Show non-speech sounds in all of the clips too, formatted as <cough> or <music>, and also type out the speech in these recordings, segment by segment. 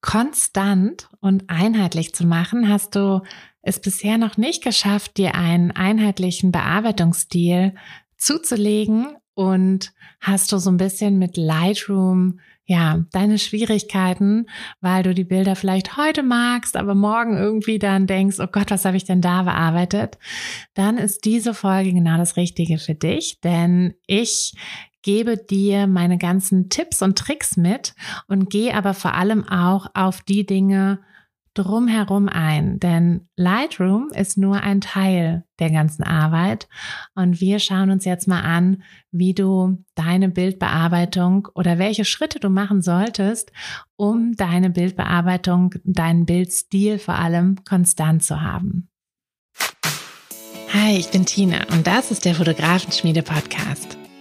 konstant und einheitlich zu machen, hast du es bisher noch nicht geschafft, dir einen einheitlichen Bearbeitungsstil zuzulegen und hast du so ein bisschen mit Lightroom ja, deine Schwierigkeiten, weil du die Bilder vielleicht heute magst, aber morgen irgendwie dann denkst, oh Gott, was habe ich denn da bearbeitet? Dann ist diese Folge genau das Richtige für dich, denn ich gebe dir meine ganzen Tipps und Tricks mit und gehe aber vor allem auch auf die Dinge drumherum ein, denn Lightroom ist nur ein Teil der ganzen Arbeit und wir schauen uns jetzt mal an, wie du deine Bildbearbeitung oder welche Schritte du machen solltest, um deine Bildbearbeitung, deinen Bildstil vor allem konstant zu haben. Hi, ich bin Tina und das ist der Fotografenschmiede Podcast.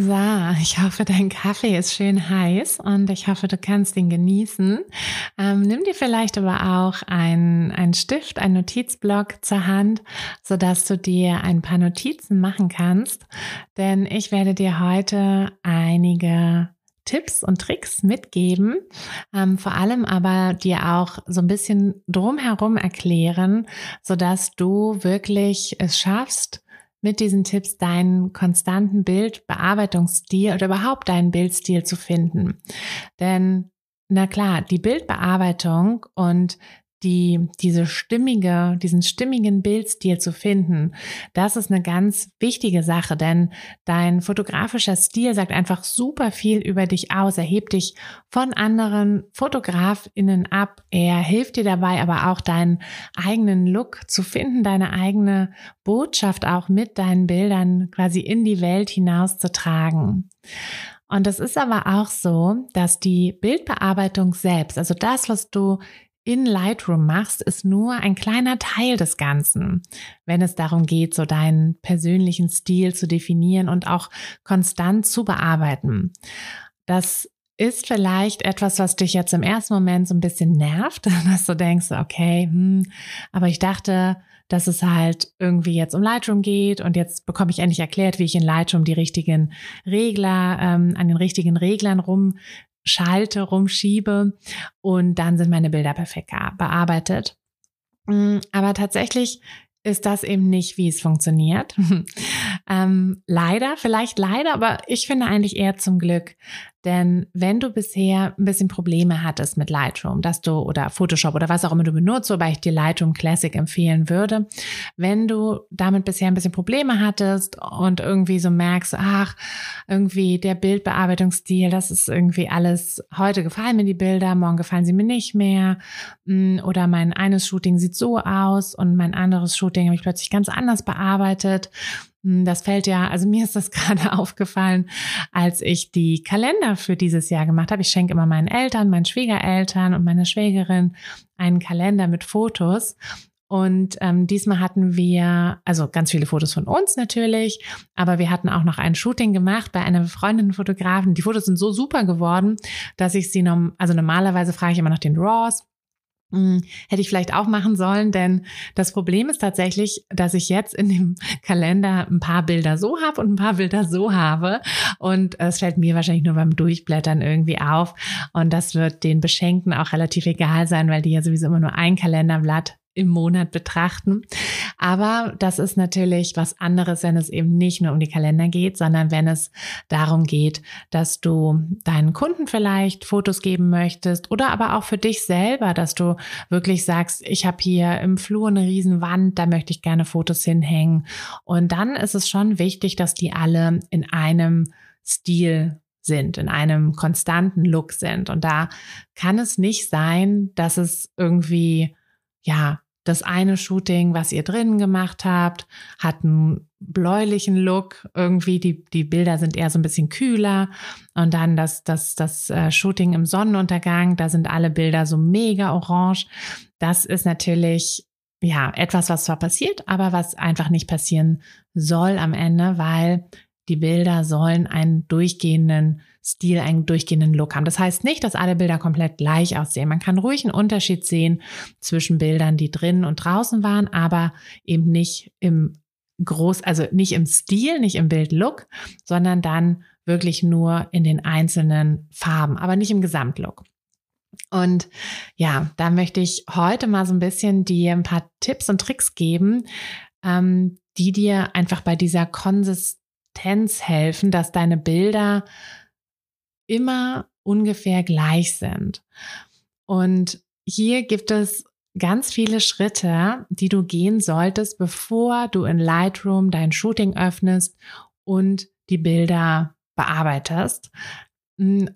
So, ich hoffe, dein Kaffee ist schön heiß und ich hoffe, du kannst ihn genießen. Ähm, nimm dir vielleicht aber auch ein, ein Stift, ein Notizblock zur Hand, so dass du dir ein paar Notizen machen kannst. Denn ich werde dir heute einige Tipps und Tricks mitgeben, ähm, vor allem aber dir auch so ein bisschen drumherum erklären, so dass du wirklich es schaffst, mit diesen Tipps deinen konstanten Bildbearbeitungsstil oder überhaupt deinen Bildstil zu finden. Denn na klar, die Bildbearbeitung und die, diese stimmige, diesen stimmigen Bildstil zu finden, das ist eine ganz wichtige Sache, denn dein fotografischer Stil sagt einfach super viel über dich aus. Er hebt dich von anderen FotografInnen ab. Er hilft dir dabei, aber auch deinen eigenen Look zu finden, deine eigene Botschaft auch mit deinen Bildern quasi in die Welt hinaus zu tragen. Und es ist aber auch so, dass die Bildbearbeitung selbst, also das, was du in Lightroom machst, ist nur ein kleiner Teil des Ganzen, wenn es darum geht, so deinen persönlichen Stil zu definieren und auch konstant zu bearbeiten. Das ist vielleicht etwas, was dich jetzt im ersten Moment so ein bisschen nervt, <laughs> dass du denkst, okay, hm, aber ich dachte, dass es halt irgendwie jetzt um Lightroom geht und jetzt bekomme ich endlich erklärt, wie ich in Lightroom die richtigen Regler ähm, an den richtigen Reglern rum schalte, rumschiebe und dann sind meine Bilder perfekt bearbeitet. Mm, aber tatsächlich ist das eben nicht, wie es funktioniert. <laughs> ähm, leider, vielleicht leider, aber ich finde eigentlich eher zum Glück. Denn wenn du bisher ein bisschen Probleme hattest mit Lightroom, dass du oder Photoshop oder was auch immer du benutzt, wobei ich dir Lightroom Classic empfehlen würde, wenn du damit bisher ein bisschen Probleme hattest und irgendwie so merkst, ach, irgendwie der Bildbearbeitungsstil, das ist irgendwie alles, heute gefallen mir die Bilder, morgen gefallen sie mir nicht mehr mm, oder mein eines Shooting sieht so aus und mein anderes Shooting habe ich plötzlich ganz anders bearbeitet das fällt ja, also mir ist das <laughs> gerade aufgefallen, als ich die Kalender für dieses Jahr gemacht habe. Ich schenke immer meinen Eltern, meinen Schwiegereltern und meiner Schwägerin einen Kalender mit Fotos. Und ähm, diesmal hatten wir, also ganz viele Fotos von uns natürlich, aber wir hatten auch noch ein Shooting gemacht bei einer befreundeten Fotografin. Die Fotos sind so super geworden, dass ich sie, noch, also normalerweise frage ich immer nach den Raws hm, hätte ich vielleicht auch machen sollen, denn das Problem ist tatsächlich, dass ich jetzt in dem <laughs> Kalender ein paar Bilder so habe und ein paar Bilder so habe. Und es fällt mir wahrscheinlich nur beim Durchblättern irgendwie auf. Und das wird den Beschenkten auch relativ egal sein, weil die ja sowieso immer nur ein Kalenderblatt im Monat betrachten. Aber das ist natürlich was anderes, wenn es eben nicht nur um die Kalender geht, sondern wenn es darum geht, dass du deinen Kunden vielleicht Fotos geben möchtest oder aber auch für dich selber, dass du wirklich sagst, ich habe hier im Flur eine riesen Wand, da möchte ich gerne Fotos hinhängen. Und dann ist es schon wichtig, dass die alle in einem Stil sind, in einem konstanten Look sind. Und da kann es nicht sein, dass es irgendwie, ja, das eine Shooting, was ihr drinnen gemacht habt, hat einen bläulichen Look. Irgendwie die, die Bilder sind eher so ein bisschen kühler. Und dann das, das, das äh, Shooting im Sonnenuntergang, da sind alle Bilder so mega orange. Das ist natürlich ja, etwas, was zwar passiert, aber was einfach nicht passieren soll am Ende, weil die Bilder sollen einen durchgehenden Stil, einen durchgehenden Look haben. Das heißt nicht, dass alle Bilder komplett gleich aussehen. Man kann ruhig einen Unterschied sehen zwischen Bildern, die drinnen und draußen waren, aber eben nicht im groß, also nicht im Stil, nicht im Bildlook, sondern dann wirklich nur in den einzelnen Farben, aber nicht im Gesamtlook. Und ja, da möchte ich heute mal so ein bisschen dir ein paar Tipps und Tricks geben, ähm, die dir einfach bei dieser Konsistenz helfen, dass deine Bilder immer ungefähr gleich sind. Und hier gibt es ganz viele Schritte, die du gehen solltest, bevor du in Lightroom dein Shooting öffnest und die Bilder bearbeitest. Hm,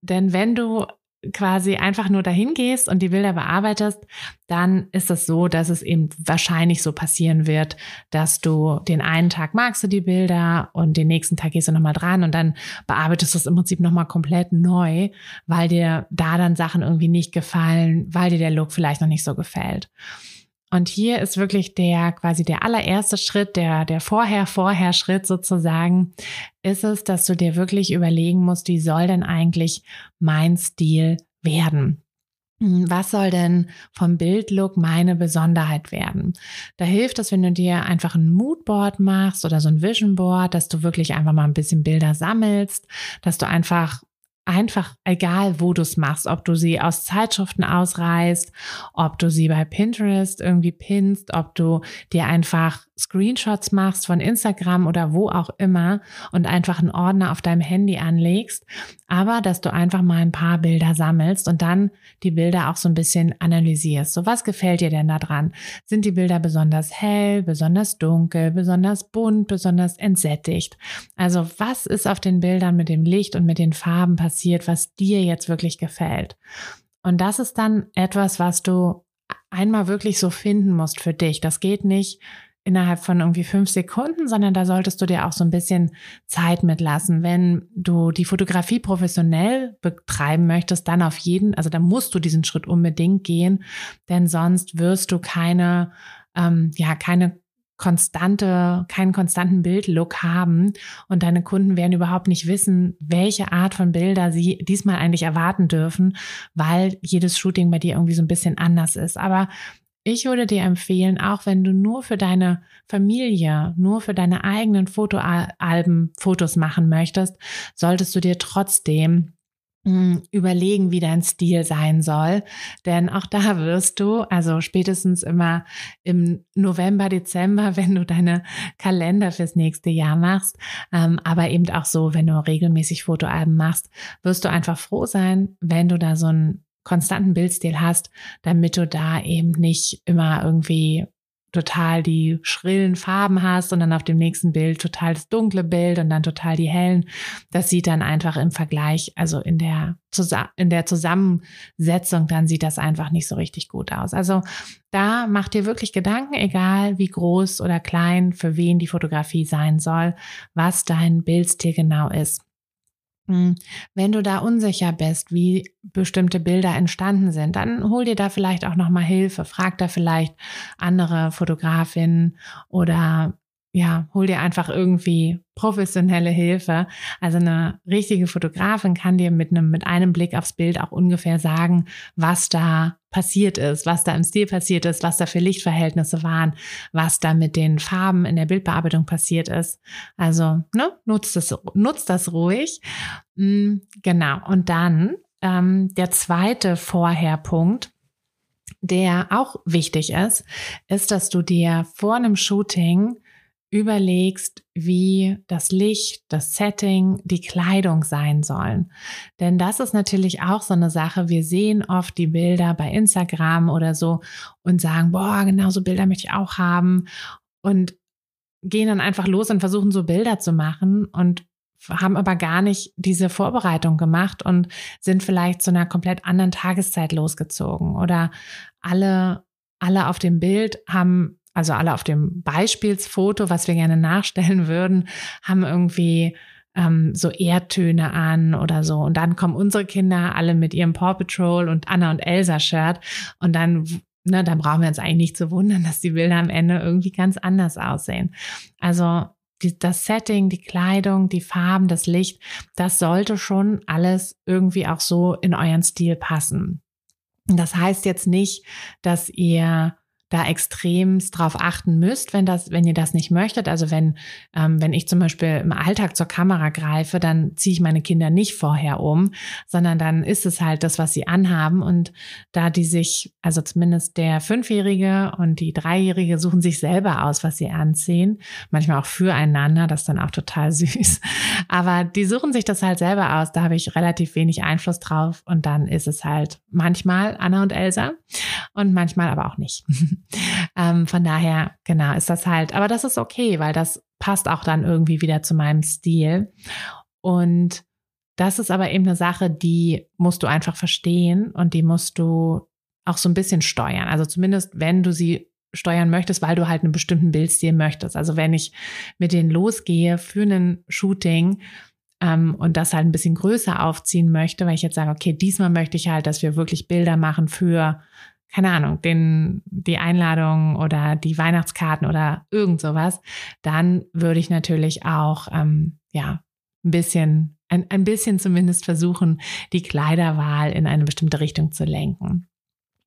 denn wenn du quasi einfach nur dahin gehst und die Bilder bearbeitest, dann ist es so, dass es eben wahrscheinlich so passieren wird, dass du den einen Tag magst du die Bilder und den nächsten Tag gehst du nochmal dran und dann bearbeitest du es im Prinzip nochmal komplett neu, weil dir da dann Sachen irgendwie nicht gefallen, weil dir der Look vielleicht noch nicht so gefällt. Und hier ist wirklich der quasi der allererste Schritt, der, der Vorher-Vorher-Schritt sozusagen, ist es, dass du dir wirklich überlegen musst, wie soll denn eigentlich mein Stil werden? Was soll denn vom Bildlook meine Besonderheit werden? Da hilft es, wenn du dir einfach ein Moodboard machst oder so ein Vision Board, dass du wirklich einfach mal ein bisschen Bilder sammelst, dass du einfach einfach egal, wo du es machst, ob du sie aus Zeitschriften ausreißt, ob du sie bei Pinterest irgendwie pinst, ob du dir einfach Screenshots machst von Instagram oder wo auch immer und einfach einen Ordner auf deinem Handy anlegst, aber dass du einfach mal ein paar Bilder sammelst und dann die Bilder auch so ein bisschen analysierst. So was gefällt dir denn da dran? Sind die Bilder besonders hell, besonders dunkel, besonders bunt, besonders entsättigt? Also was ist auf den Bildern mit dem Licht und mit den Farben passiert, was dir jetzt wirklich gefällt? Und das ist dann etwas, was du einmal wirklich so finden musst für dich. Das geht nicht innerhalb von irgendwie fünf Sekunden, sondern da solltest du dir auch so ein bisschen Zeit mitlassen. Wenn du die Fotografie professionell betreiben möchtest, dann auf jeden, also dann musst du diesen Schritt unbedingt gehen, denn sonst wirst du keine, ähm, ja, keine konstante, keinen konstanten Bildlook haben und deine Kunden werden überhaupt nicht wissen, welche Art von Bilder sie diesmal eigentlich erwarten dürfen, weil jedes Shooting bei dir irgendwie so ein bisschen anders ist. Aber ich würde dir empfehlen, auch wenn du nur für deine Familie, nur für deine eigenen Fotoalben Fotos machen möchtest, solltest du dir trotzdem überlegen, wie dein Stil sein soll. Denn auch da wirst du, also spätestens immer im November, Dezember, <laughs> wenn du deine Kalender fürs nächste Jahr machst, ähm, aber eben auch so, wenn du regelmäßig Fotoalben machst, wirst du einfach froh sein, wenn du da so einen konstanten Bildstil hast, damit du da eben nicht immer irgendwie total die schrillen Farben hast und dann auf dem nächsten Bild total das dunkle Bild und dann total die hellen. Das sieht dann einfach im Vergleich, also in der, in der Zusammensetzung, dann sieht das einfach nicht so richtig gut aus. Also da mach dir wirklich Gedanken, egal wie groß oder klein, für wen die Fotografie sein soll, was dein Bildstil genau ist. Hm, wenn du da unsicher bist, wie bestimmte Bilder entstanden sind, dann hol dir da vielleicht auch nochmal Hilfe. Frag da vielleicht andere Fotografinnen oder ja, hol dir einfach irgendwie professionelle Hilfe. Also eine richtige Fotografin kann dir mit einem, mit einem Blick aufs Bild auch ungefähr sagen, was da passiert ist, was da im Stil passiert ist, was da für Lichtverhältnisse waren, was da mit den Farben in der Bildbearbeitung passiert ist. Also, ne, nutzt das, nutzt das ruhig. Mm, genau. Und dann ähm, der zweite Vorherpunkt, der auch wichtig ist, ist, dass du dir vor einem Shooting überlegst, wie das Licht, das Setting, die Kleidung sein sollen. Denn das ist natürlich auch so eine Sache. Wir sehen oft die Bilder bei Instagram oder so und sagen, boah, genau so Bilder möchte ich auch haben und gehen dann einfach los und versuchen so Bilder zu machen und haben aber gar nicht diese Vorbereitung gemacht und sind vielleicht zu einer komplett anderen Tageszeit losgezogen oder alle alle auf dem Bild haben also alle auf dem Beispielsfoto, was wir gerne nachstellen <laughs> würden, haben irgendwie ähm, so Erdtöne an oder so. Und dann kommen unsere Kinder alle mit ihrem Paw Patrol und Anna und Elsa Shirt. Und dann, ne, dann brauchen wir uns eigentlich nicht zu wundern, dass die Bilder am Ende irgendwie ganz anders aussehen. Also die, das Setting, die Kleidung, die Farben, das Licht, das sollte schon alles irgendwie auch so in euren Stil passen. Das heißt jetzt nicht, dass ihr da extremst drauf achten müsst, wenn das, wenn ihr das nicht möchtet. Also wenn, ähm, wenn ich zum Beispiel im Alltag zur Kamera greife, dann ziehe ich meine Kinder nicht vorher um, sondern dann ist es halt das, was sie anhaben. Und da die sich, also zumindest der Fünfjährige und die Dreijährige suchen sich selber aus, was sie anziehen. Manchmal auch füreinander, das ist dann auch total <laughs> süß. Aber die suchen sich das halt selber aus. Da habe ich relativ wenig Einfluss drauf. Und dann ist es halt manchmal Anna und Elsa und manchmal aber auch nicht. <laughs> ähm, von daher, genau, ist das halt, aber das ist okay, weil das passt auch dann irgendwie wieder zu meinem Stil. Und das ist aber eben eine Sache, die musst du einfach verstehen und die musst du auch so ein bisschen steuern. Also zumindest, wenn du sie steuern möchtest, weil du halt einen bestimmten Bildstil möchtest. Also wenn ich mit denen losgehe für ein Shooting ähm, und das halt ein bisschen größer aufziehen möchte, weil ich jetzt sage, okay, diesmal möchte ich halt, dass wir wirklich Bilder machen für keine Ahnung, den, die Einladung oder die Weihnachtskarten oder irgend sowas, dann würde ich natürlich auch, ähm, ja, ein bisschen, ein, ein bisschen zumindest versuchen, die Kleiderwahl in eine bestimmte Richtung zu lenken.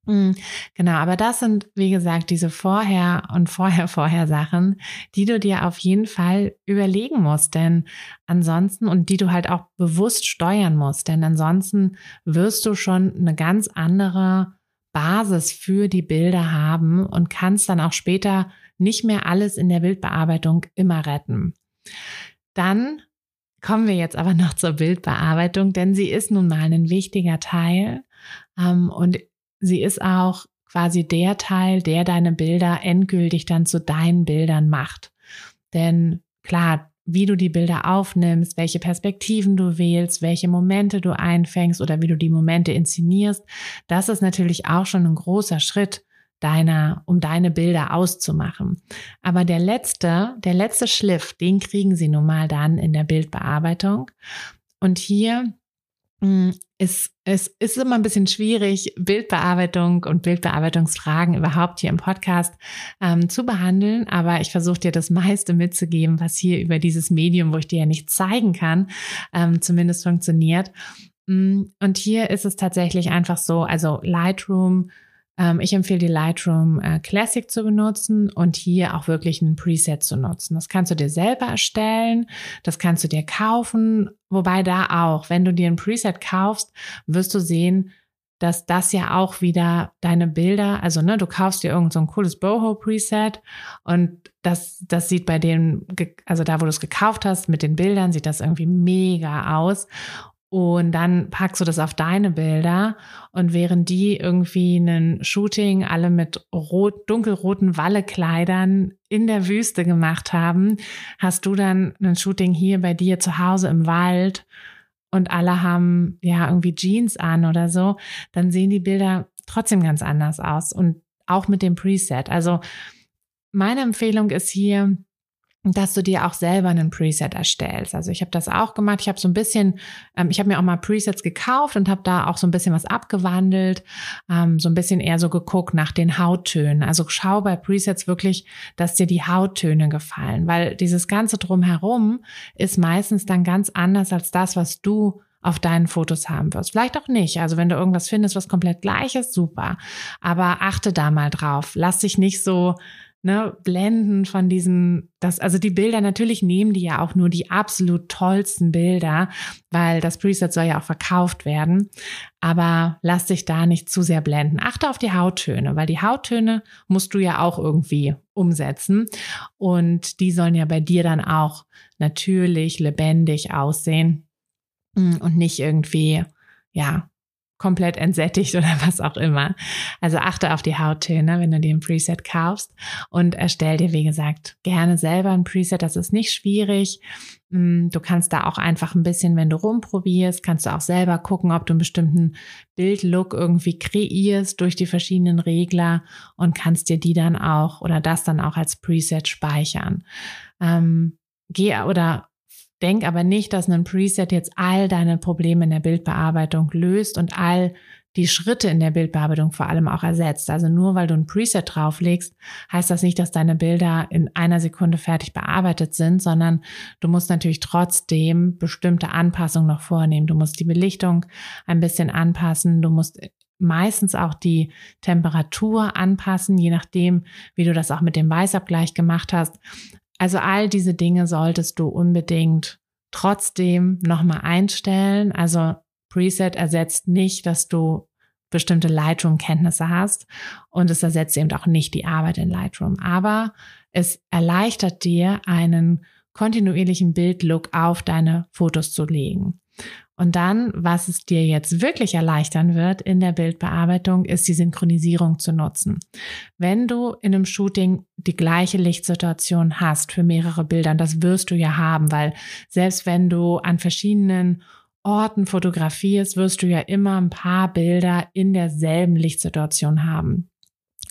Hm, genau, aber das sind, wie gesagt, diese Vorher- und Vorher-Vorher-Sachen, die du dir auf jeden Fall überlegen musst, denn ansonsten und die du halt auch bewusst steuern musst, denn ansonsten wirst du schon eine ganz andere Basis für die Bilder haben und kannst dann auch später nicht mehr alles in der Bildbearbeitung immer retten. Dann kommen wir jetzt aber noch zur Bildbearbeitung, denn sie ist nun mal ein wichtiger Teil ähm, und sie ist auch quasi der Teil, der deine Bilder endgültig dann zu deinen Bildern macht. Denn klar, wie du die Bilder aufnimmst, welche Perspektiven du wählst, welche Momente du einfängst oder wie du die Momente inszenierst. Das ist natürlich auch schon ein großer Schritt deiner, um deine Bilder auszumachen. Aber der letzte, der letzte Schliff, den kriegen sie nun mal dann in der Bildbearbeitung. Und hier es, es ist immer ein bisschen schwierig, Bildbearbeitung und Bildbearbeitungsfragen überhaupt hier im Podcast ähm, zu behandeln, aber ich versuche dir das meiste mitzugeben, was hier über dieses Medium, wo ich dir ja nicht zeigen kann, ähm, zumindest funktioniert. Mm, und hier ist es tatsächlich einfach so, also Lightroom ich empfehle dir Lightroom äh, Classic zu benutzen und hier auch wirklich ein Preset zu nutzen. Das kannst du dir selber erstellen, das kannst du dir kaufen, wobei da auch, wenn du dir ein Preset kaufst, wirst du sehen, dass das ja auch wieder deine Bilder, also ne, du kaufst dir irgend so ein cooles Boho Preset und das, das sieht bei dem, also da, wo du es gekauft hast, mit den Bildern, sieht das irgendwie mega aus. Und dann packst du das auf deine Bilder. Und während die irgendwie ein Shooting alle mit rot, dunkelroten Wallekleidern in der Wüste gemacht haben, hast du dann ein Shooting hier bei dir zu Hause im Wald. Und alle haben ja irgendwie Jeans an oder so, dann sehen die Bilder trotzdem ganz anders aus. Und auch mit dem Preset. Also meine Empfehlung ist hier, dass du dir auch selber einen Preset erstellst. Also ich habe das auch gemacht. Ich habe so ein bisschen, ähm, ich habe mir auch mal Presets gekauft und habe da auch so ein bisschen was abgewandelt, ähm, so ein bisschen eher so geguckt nach den Hauttönen. Also schau bei Presets wirklich, dass dir die Hauttöne gefallen, weil dieses ganze drumherum ist meistens dann ganz anders als das, was du auf deinen Fotos haben wirst. Vielleicht auch nicht. Also wenn du irgendwas findest, was komplett gleich ist, super. Aber achte da mal drauf. Lass dich nicht so ne, blenden von diesen, das, also die Bilder, natürlich nehmen die ja auch nur die absolut tollsten Bilder, weil das Preset soll ja auch verkauft werden. Aber lass dich da nicht zu sehr blenden. Achte auf die Hauttöne, weil die Hauttöne musst du ja auch irgendwie umsetzen. Und die sollen ja bei dir dann auch natürlich lebendig aussehen und nicht irgendwie, ja, komplett entsättigt oder <laughs> was auch immer. Also achte auf die Hauttöne, wenn du dir ein Preset kaufst und erstell dir, wie gesagt, gerne selber ein Preset. Das ist nicht schwierig. Mm, du kannst da auch einfach ein bisschen, wenn du rumprobierst, kannst du auch selber gucken, ob du einen bestimmten Bildlook irgendwie kreierst durch die verschiedenen Regler und kannst dir die dann auch oder das dann auch als Preset speichern. Ähm, geh oder Denk aber nicht, dass ein Preset jetzt all deine Probleme in der Bildbearbeitung löst und all die Schritte in der Bildbearbeitung vor allem auch ersetzt. Also nur weil du ein Preset drauflegst, heißt das nicht, dass deine Bilder in einer Sekunde fertig bearbeitet sind, sondern du musst natürlich trotzdem bestimmte Anpassungen noch vornehmen. Du musst die Belichtung ein bisschen anpassen. Du musst meistens auch die Temperatur anpassen, je nachdem, wie du das auch mit dem Weißabgleich gemacht hast. Also all diese Dinge solltest du unbedingt trotzdem nochmal einstellen. Also Preset ersetzt nicht, dass du bestimmte Lightroom-Kenntnisse hast und es ersetzt eben auch nicht die Arbeit in Lightroom. Aber es erleichtert dir, einen kontinuierlichen Bildlook auf deine Fotos zu legen. Und dann, was es dir jetzt wirklich erleichtern wird in der Bildbearbeitung, ist die Synchronisierung zu nutzen. Wenn du in einem Shooting die gleiche Lichtsituation hast für mehrere Bilder, und das wirst du ja haben, weil selbst wenn du an verschiedenen Orten fotografierst, wirst du ja immer ein paar Bilder in derselben Lichtsituation haben.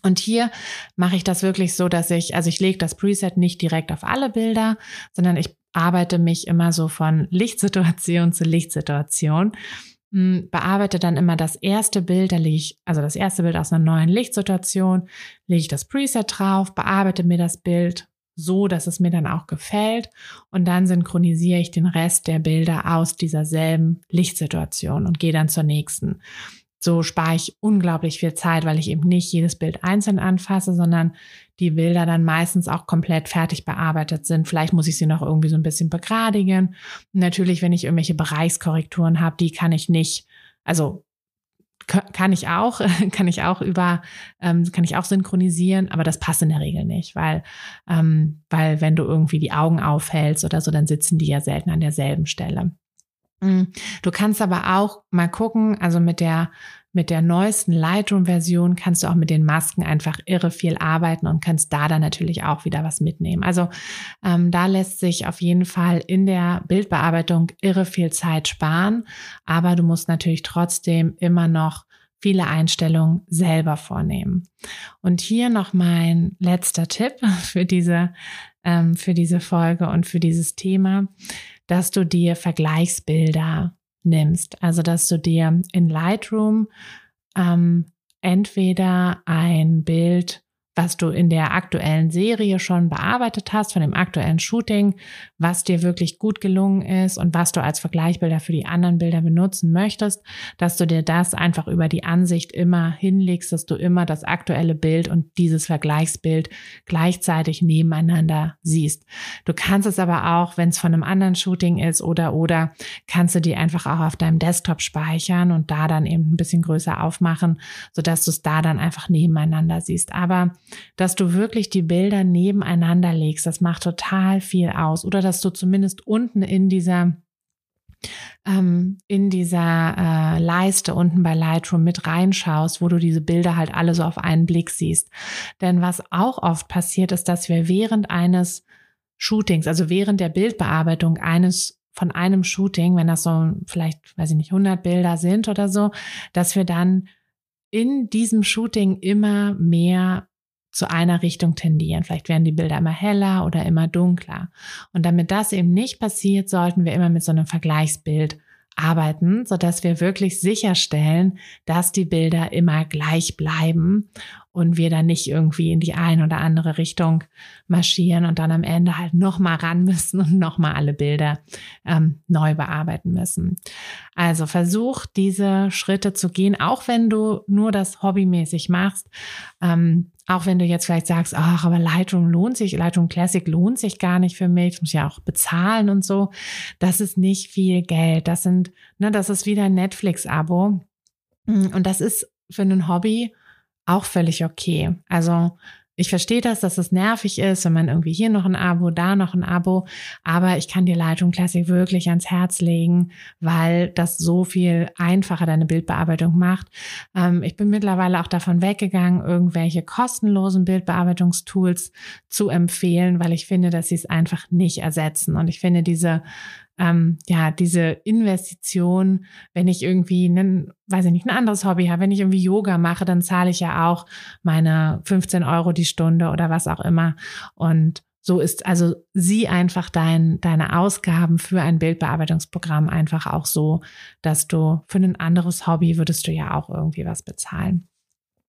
Und hier mache ich das wirklich so, dass ich, also ich lege das Preset nicht direkt auf alle Bilder, sondern ich arbeite mich immer so von Lichtsituation zu Lichtsituation, hm, bearbeite dann immer das erste Bild, da lege ich, also das erste Bild aus einer neuen Lichtsituation, lege ich das Preset drauf, bearbeite mir das Bild so, dass es mir dann auch gefällt und dann synchronisiere ich den Rest der Bilder aus dieser selben Lichtsituation und gehe dann zur nächsten. So spare ich unglaublich viel Zeit, weil ich eben nicht jedes Bild einzeln anfasse, sondern die Bilder dann meistens auch komplett fertig bearbeitet sind. Vielleicht muss ich sie noch irgendwie so ein bisschen begradigen. natürlich, wenn ich irgendwelche Bereichskorrekturen habe, die kann ich nicht, also kann ich auch, <laughs> kann ich auch über, ähm, kann ich auch synchronisieren, aber das passt in der Regel nicht, weil, ähm, weil wenn du irgendwie die Augen aufhältst oder so, dann sitzen die ja selten an derselben Stelle. Mm. Du kannst aber auch mal gucken, also mit der mit der neuesten Lightroom-Version kannst du auch mit den Masken einfach irre viel arbeiten und kannst da dann natürlich auch wieder was mitnehmen. Also ähm, da lässt sich auf jeden Fall in der Bildbearbeitung irre viel Zeit sparen, aber du musst natürlich trotzdem immer noch viele Einstellungen selber vornehmen. Und hier noch mein letzter Tipp <laughs> für diese, ähm, für diese Folge und für dieses Thema dass du dir Vergleichsbilder nimmst. Also, dass du dir in Lightroom ähm, entweder ein Bild was du in der aktuellen Serie schon bearbeitet hast, von dem aktuellen Shooting, was dir wirklich gut gelungen ist und was du als Vergleichbilder für die anderen Bilder benutzen möchtest, dass du dir das einfach über die Ansicht immer hinlegst, dass du immer das aktuelle Bild und dieses Vergleichsbild gleichzeitig nebeneinander siehst. Du kannst es aber auch, wenn es von einem anderen Shooting ist oder oder, kannst du die einfach auch auf deinem Desktop speichern und da dann eben ein bisschen größer aufmachen, sodass du es da dann einfach nebeneinander siehst. Aber dass du wirklich die Bilder nebeneinander legst. Das macht total viel aus. Oder dass du zumindest unten in dieser ähm, in dieser äh, Leiste unten bei Lightroom mit reinschaust, wo du diese Bilder halt alle so auf einen Blick siehst. Denn was auch oft passiert, ist, dass wir während eines Shootings, also während der Bildbearbeitung eines von einem Shooting, wenn das so vielleicht, weiß ich nicht, 100 Bilder sind oder so, dass wir dann in diesem Shooting immer mehr zu einer Richtung tendieren. Vielleicht werden die Bilder immer heller oder immer dunkler. Und damit das eben nicht passiert, sollten wir immer mit so einem Vergleichsbild arbeiten, so dass wir wirklich sicherstellen, dass die Bilder immer gleich bleiben und wir dann nicht irgendwie in die eine oder andere Richtung marschieren und dann am Ende halt nochmal ran müssen und nochmal alle Bilder ähm, neu bearbeiten müssen. Also versuch diese Schritte zu gehen, auch wenn du nur das hobbymäßig machst. Ähm, auch wenn du jetzt vielleicht sagst, ach, aber Lightroom lohnt sich, Lightroom Classic lohnt sich gar nicht für mich, ich muss ja auch bezahlen und so. Das ist nicht viel Geld. Das sind, ne, das ist wieder ein Netflix-Abo. Und das ist für ein Hobby auch völlig okay. Also ich verstehe das, dass es nervig ist, wenn man irgendwie hier noch ein Abo, da noch ein Abo, aber ich kann dir Lightroom Classic wirklich ans Herz legen, weil das so viel einfacher deine Bildbearbeitung macht. Ähm, ich bin mittlerweile auch davon weggegangen, irgendwelche kostenlosen Bildbearbeitungstools zu empfehlen, weil ich finde, dass sie es einfach nicht ersetzen. Und ich finde diese ähm, ja, diese Investition, wenn ich irgendwie einen, weiß ich nicht, ein anderes Hobby habe, wenn ich irgendwie Yoga mache, dann zahle ich ja auch meine 15 Euro die Stunde oder was auch immer. Und so ist also sieh einfach dein, deine Ausgaben für ein Bildbearbeitungsprogramm einfach auch so, dass du für ein anderes Hobby würdest du ja auch irgendwie was bezahlen.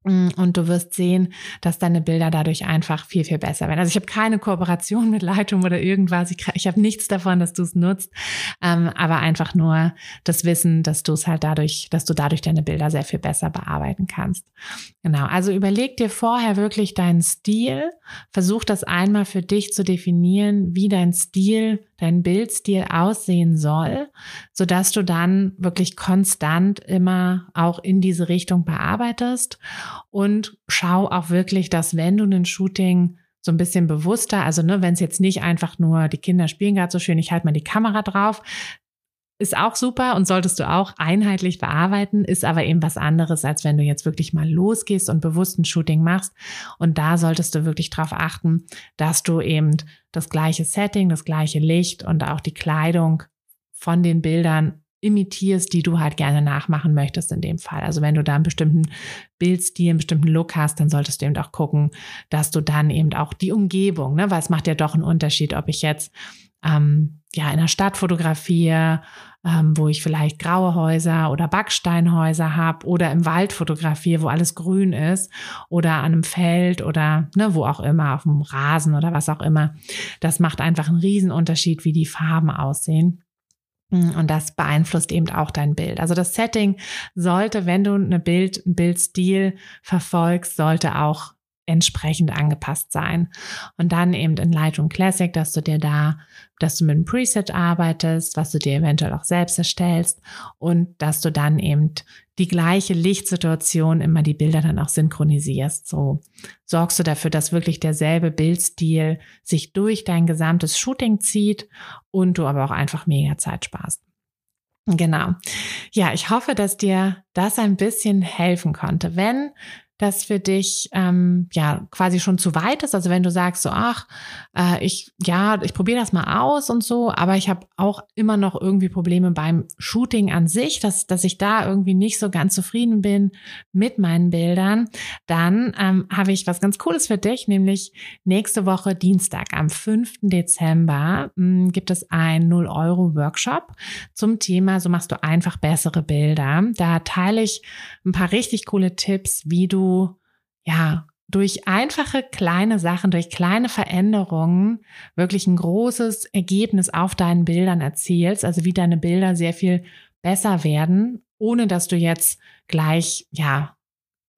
Mm, und du wirst sehen, dass deine Bilder dadurch einfach viel, viel besser werden. Also ich habe keine Kooperation mit Lightroom oder irgendwas. Ich, ich habe nichts davon, dass du es nutzt, ähm, aber einfach nur das Wissen, dass du es halt dadurch, dass du dadurch deine Bilder sehr viel besser bearbeiten kannst. Genau. Also überleg dir vorher wirklich deinen Stil. Versuch das einmal für dich zu definieren, wie dein Stil dein Bildstil aussehen soll, so dass du dann wirklich konstant immer auch in diese Richtung bearbeitest und schau auch wirklich, dass wenn du ein Shooting so ein bisschen bewusster, also ne, wenn es jetzt nicht einfach nur die Kinder spielen gerade so schön, ich halte mal die Kamera drauf, ist auch super und solltest du auch einheitlich bearbeiten, ist aber eben was anderes, als wenn du jetzt wirklich mal losgehst und bewusst ein Shooting machst. Und da solltest du wirklich darauf achten, dass du eben das gleiche Setting, das gleiche Licht und auch die Kleidung von den Bildern imitierst, die du halt gerne nachmachen möchtest in dem Fall. Also wenn du da einen bestimmten Bildstil, einen bestimmten Look hast, dann solltest du eben auch gucken, dass du dann eben auch die Umgebung, ne, weil es macht ja doch einen Unterschied, ob ich jetzt ähm, ja in der Stadt fotografiere, ähm, wo ich vielleicht graue Häuser oder Backsteinhäuser habe oder im Wald fotografiere, wo alles grün ist oder an einem Feld oder ne, wo auch immer, auf dem Rasen oder was auch immer. Das macht einfach einen Riesenunterschied, wie die Farben aussehen. Und das beeinflusst eben auch dein Bild. Also das Setting sollte, wenn du eine Bild, einen Bildstil verfolgst, sollte auch entsprechend angepasst sein. Und dann eben in Lightroom Classic, dass du dir da, dass du mit einem Preset arbeitest, was du dir eventuell auch selbst erstellst und dass du dann eben die gleiche Lichtsituation immer die Bilder dann auch synchronisierst. So sorgst du dafür, dass wirklich derselbe Bildstil sich durch dein gesamtes Shooting zieht und du aber auch einfach mega Zeit sparst. Genau. Ja, ich hoffe, dass dir das ein bisschen helfen konnte. Wenn das für dich ähm, ja quasi schon zu weit ist. Also wenn du sagst so, ach, äh, ich ja, ich probiere das mal aus und so, aber ich habe auch immer noch irgendwie Probleme beim Shooting an sich, dass dass ich da irgendwie nicht so ganz zufrieden bin mit meinen Bildern, dann ähm, habe ich was ganz Cooles für dich, nämlich nächste Woche Dienstag am 5. Dezember mh, hm, gibt es ein 0 Euro Workshop zum Thema, so machst du einfach bessere Bilder. Da teile ich ein paar richtig coole Tipps, wie du ja, durch einfache kleine Sachen, durch kleine Veränderungen wirklich ein großes Ergebnis auf deinen Bildern erzielst, also wie deine Bilder sehr viel besser werden, ohne dass du jetzt gleich, ja,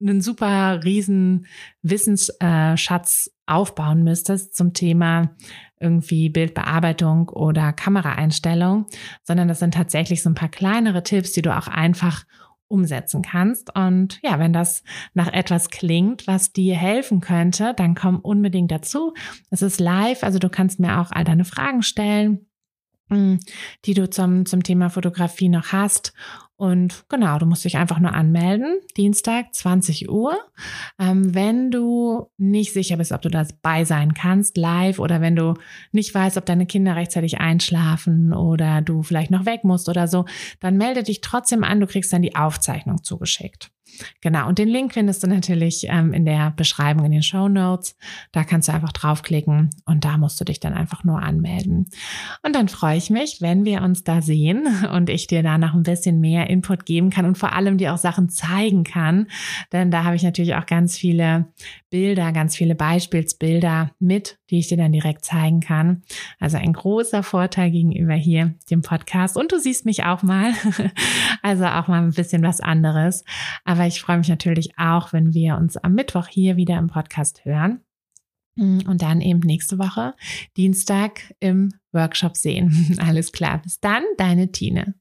einen super riesen Wissensschatz aufbauen müsstest zum Thema irgendwie Bildbearbeitung oder Kameraeinstellung, sondern das sind tatsächlich so ein paar kleinere Tipps, die du auch einfach umsetzen kannst. Und ja, wenn das nach etwas klingt, was dir helfen könnte, dann komm unbedingt dazu. Es ist live, also du kannst mir auch all deine Fragen stellen hm, die du zum, zum Thema Fotografie noch hast. Und genau, du musst dich einfach nur anmelden, Dienstag 20 Uhr. Ähm, wenn du nicht sicher bist, ob du dabei sein kannst, live, oder wenn du nicht weißt, ob deine Kinder rechtzeitig einschlafen oder du vielleicht noch weg musst oder so, dann melde dich trotzdem an, du kriegst dann die Aufzeichnung zugeschickt. Genau, und den Link findest du natürlich ähm, in der Beschreibung in den Show Notes. Da kannst du einfach draufklicken und da musst du dich dann einfach nur anmelden. Und dann freue ich mich, wenn wir uns da sehen und ich dir da noch ein bisschen mehr Input geben kann und vor allem dir auch Sachen zeigen kann. Denn da habe ich natürlich auch ganz viele Bilder, ganz viele Beispielsbilder mit, die ich dir dann direkt zeigen kann. Also ein großer Vorteil gegenüber hier dem Podcast. Und du siehst mich auch mal. <laughs> Also auch mal ein bisschen was anderes. Aber ich freue mich natürlich auch, wenn wir uns am Mittwoch hier wieder im Podcast hören. Und dann eben nächste Woche, Dienstag im Workshop sehen. <laughs> Alles klar. Bis dann, deine Tine.